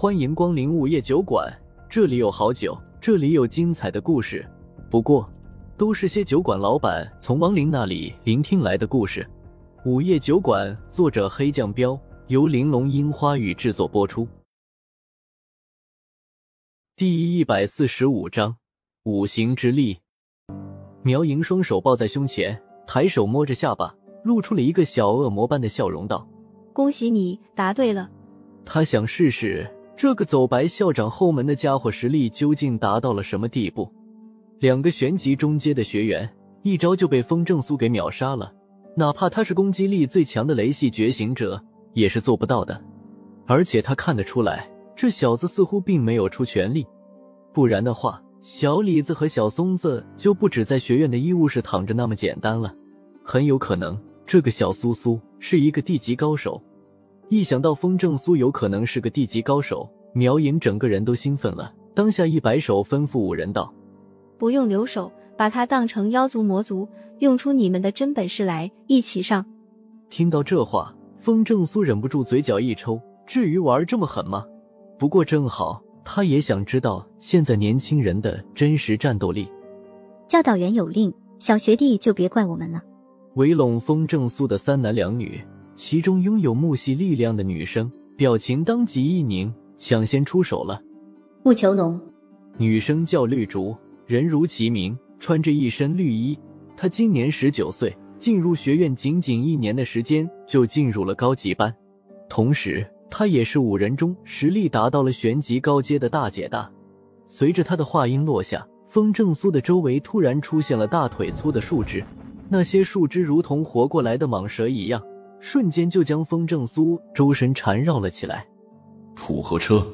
欢迎光临午夜酒馆，这里有好酒，这里有精彩的故事。不过，都是些酒馆老板从亡灵那里聆听来的故事。午夜酒馆，作者黑酱标，由玲珑樱花雨制作播出。第一百四十五章，五行之力。苗莹双手抱在胸前，抬手摸着下巴，露出了一个小恶魔般的笑容，道：“恭喜你答对了。”他想试试这个走白校长后门的家伙实力究竟达到了什么地步。两个玄级中阶的学员，一招就被风正苏给秒杀了，哪怕他是攻击力最强的雷系觉醒者，也是做不到的。而且他看得出来，这小子似乎并没有出全力，不然的话。小李子和小松子就不止在学院的医务室躺着那么简单了，很有可能这个小苏苏是一个地级高手。一想到风正苏有可能是个地级高手，苗莹整个人都兴奋了，当下一摆手吩咐五人道：“不用留手，把他当成妖族魔族，用出你们的真本事来，一起上！”听到这话，风正苏忍不住嘴角一抽，至于玩这么狠吗？不过正好。他也想知道现在年轻人的真实战斗力。教导员有令，小学弟就别怪我们了。围拢风正苏的三男两女，其中拥有木系力量的女生表情当即一凝，抢先出手了。木求龙，女生叫绿竹，人如其名，穿着一身绿衣。她今年十九岁，进入学院仅仅一年的时间就进入了高级班，同时。她也是五人中实力达到了玄级高阶的大姐大。随着她的话音落下，风正苏的周围突然出现了大腿粗的树枝，那些树枝如同活过来的蟒蛇一样，瞬间就将风正苏周身缠绕了起来。土和车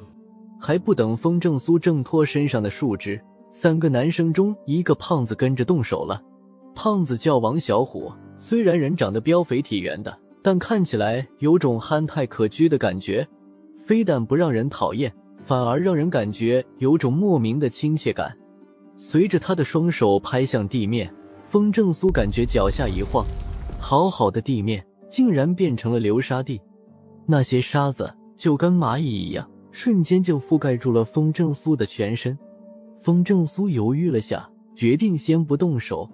还不等风正苏挣脱身上的树枝，三个男生中一个胖子跟着动手了。胖子叫王小虎，虽然人长得膘肥体圆的。但看起来有种憨态可掬的感觉，非但不让人讨厌，反而让人感觉有种莫名的亲切感。随着他的双手拍向地面，风正苏感觉脚下一晃，好好的地面竟然变成了流沙地，那些沙子就跟蚂蚁一样，瞬间就覆盖住了风正苏的全身。风正苏犹豫了下，决定先不动手，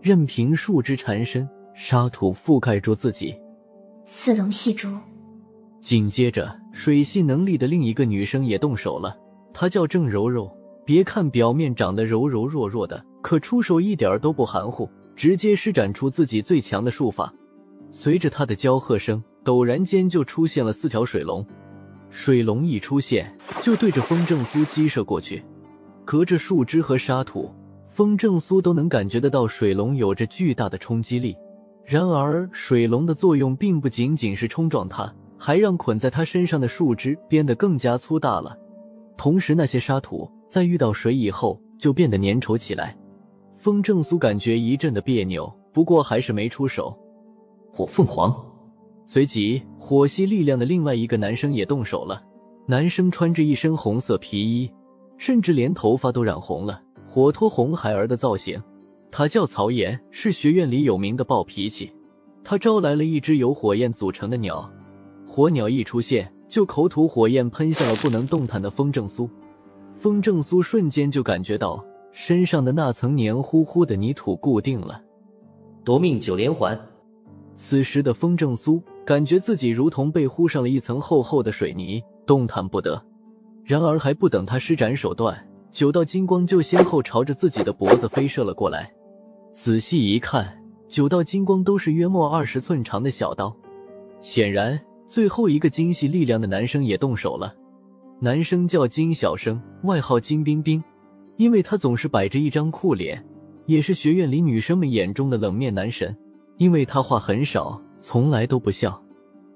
任凭树枝缠身，沙土覆盖住自己。四龙戏珠。紧接着，水系能力的另一个女生也动手了。她叫郑柔柔。别看表面长得柔柔弱弱的，可出手一点都不含糊，直接施展出自己最强的术法。随着他的娇喝声，陡然间就出现了四条水龙。水龙一出现，就对着风正苏激射过去。隔着树枝和沙土，风正苏都能感觉得到水龙有着巨大的冲击力。然而，水龙的作用并不仅仅是冲撞它，还让捆在它身上的树枝变得更加粗大了。同时，那些沙土在遇到水以后就变得粘稠起来。风正苏感觉一阵的别扭，不过还是没出手。火凤凰，随即火系力量的另外一个男生也动手了。男生穿着一身红色皮衣，甚至连头发都染红了，火托红孩儿的造型。他叫曹岩，是学院里有名的暴脾气。他招来了一只由火焰组成的鸟，火鸟一出现就口吐火焰，喷向了不能动弹的风正苏。风正苏瞬间就感觉到身上的那层黏糊糊的泥土固定了。夺命九连环。此时的风正苏感觉自己如同被糊上了一层厚厚的水泥，动弹不得。然而还不等他施展手段，九道金光就先后朝着自己的脖子飞射了过来。仔细一看，九道金光都是约莫二十寸长的小刀。显然，最后一个精细力量的男生也动手了。男生叫金小生，外号金冰冰，因为他总是摆着一张酷脸，也是学院里女生们眼中的冷面男神。因为他话很少，从来都不笑。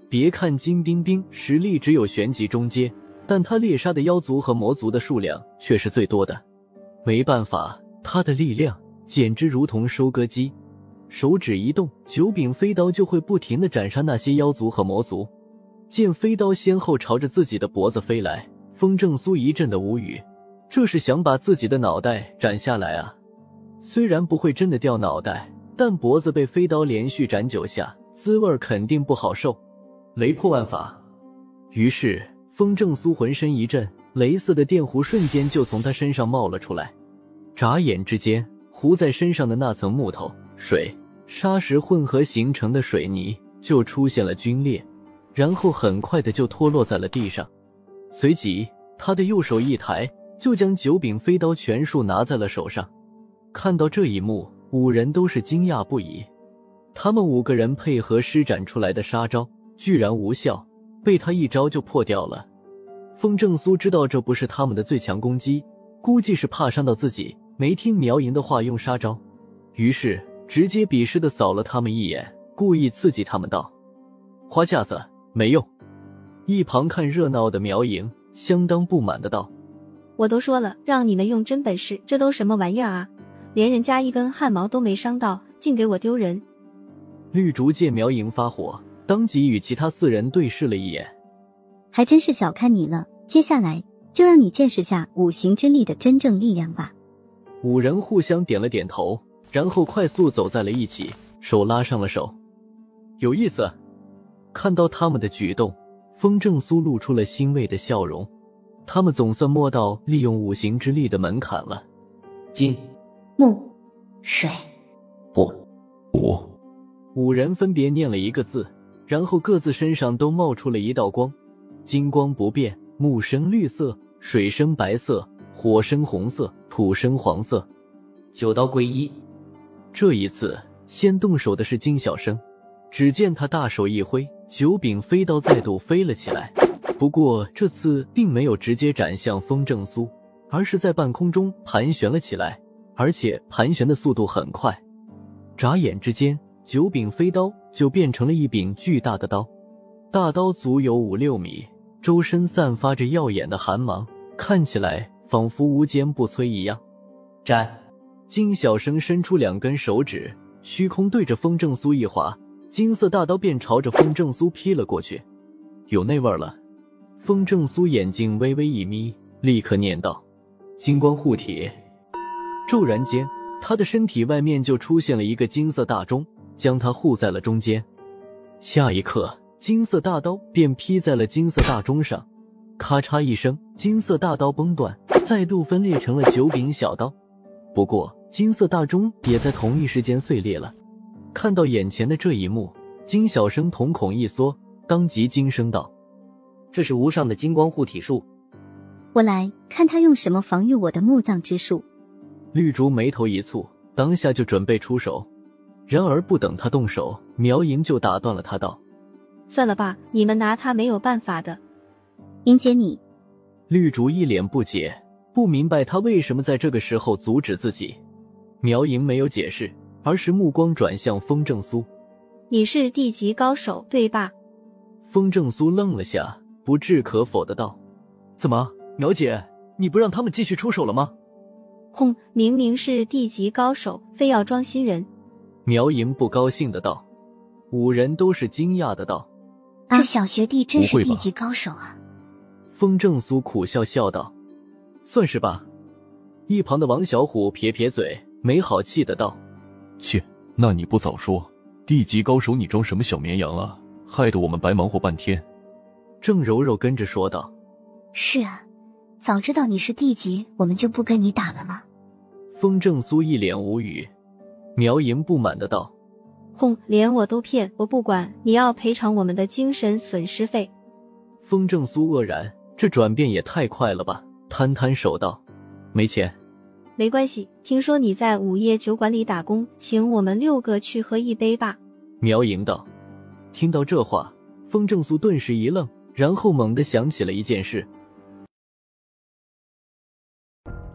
别看金冰冰实力只有玄级中阶，但他猎杀的妖族和魔族的数量却是最多的。没办法，他的力量。简直如同收割机，手指一动，九柄飞刀就会不停的斩杀那些妖族和魔族。见飞刀先后朝着自己的脖子飞来，风正苏一阵的无语，这是想把自己的脑袋斩下来啊！虽然不会真的掉脑袋，但脖子被飞刀连续斩九下，滋味肯定不好受。雷破万法，于是风正苏浑身一震，雷色的电弧瞬间就从他身上冒了出来。眨眼之间，糊在身上的那层木头、水、沙石混合形成的水泥就出现了龟裂，然后很快的就脱落在了地上。随即，他的右手一抬，就将九柄飞刀全数拿在了手上。看到这一幕，五人都是惊讶不已。他们五个人配合施展出来的杀招，居然无效，被他一招就破掉了。风正苏知道这不是他们的最强攻击，估计是怕伤到自己，没听苗莹的话用杀招，于是直接鄙视的扫了他们一眼，故意刺激他们道：“花架子没用。”一旁看热闹的苗莹相当不满的道：“我都说了，让你们用真本事，这都什么玩意儿啊？连人家一根汗毛都没伤到，竟给我丢人！”绿竹见苗莹发火，当即与其他四人对视了一眼，还真是小看你了。接下来就让你见识下五行之力的真正力量吧。五人互相点了点头，然后快速走在了一起，手拉上了手。有意思。看到他们的举动，风正苏露出了欣慰的笑容。他们总算摸到利用五行之力的门槛了。金、木、水、火、土。五人分别念了一个字，然后各自身上都冒出了一道光。金光不变，木生绿色，水生白色，火生红色，土生黄色。九刀归一。这一次先动手的是金小生，只见他大手一挥，九柄飞刀再度飞了起来。不过这次并没有直接斩向风正苏，而是在半空中盘旋了起来，而且盘旋的速度很快，眨眼之间。九柄飞刀就变成了一柄巨大的刀，大刀足有五六米，周身散发着耀眼的寒芒，看起来仿佛无坚不摧一样。斩！金小生伸出两根手指，虚空对着风正苏一划，金色大刀便朝着风正苏劈了过去。有那味儿了！风正苏眼睛微微一眯，立刻念道：“金光护体！”骤然间，他的身体外面就出现了一个金色大钟。将他护在了中间，下一刻，金色大刀便劈在了金色大钟上，咔嚓一声，金色大刀崩断，再度分裂成了九柄小刀。不过，金色大钟也在同一时间碎裂了。看到眼前的这一幕，金小生瞳孔一缩，当即惊声道：“这是无上的金光护体术！我来看他用什么防御我的墓葬之术。”绿竹眉头一蹙，当下就准备出手。然而不等他动手，苗莹就打断了他，道：“算了吧，你们拿他没有办法的。”莹姐，你……绿竹一脸不解，不明白他为什么在这个时候阻止自己。苗莹没有解释，而是目光转向风正苏：“你是地级高手，对吧？”风正苏愣了下，不置可否的道：“怎么，苗姐，你不让他们继续出手了吗？”“轰，明明是地级高手，非要装新人。”苗莹不高兴的道，五人都是惊讶的道：“这小学弟真是地级高手啊！”风正苏苦笑笑道：“算是吧。”一旁的王小虎撇撇嘴，没好气的道：“切，那你不早说，地级高手你装什么小绵羊啊？害得我们白忙活半天。”郑柔柔跟着说道：“是啊，早知道你是地级，我们就不跟你打了吗？”风正苏一脸无语。苗莹不满的道：“哼，连我都骗，我不管，你要赔偿我们的精神损失费。”风正苏愕然，这转变也太快了吧！摊摊手道：“没钱，没关系。听说你在午夜酒馆里打工，请我们六个去喝一杯吧。”苗莹道。听到这话，风正苏顿时一愣，然后猛地想起了一件事。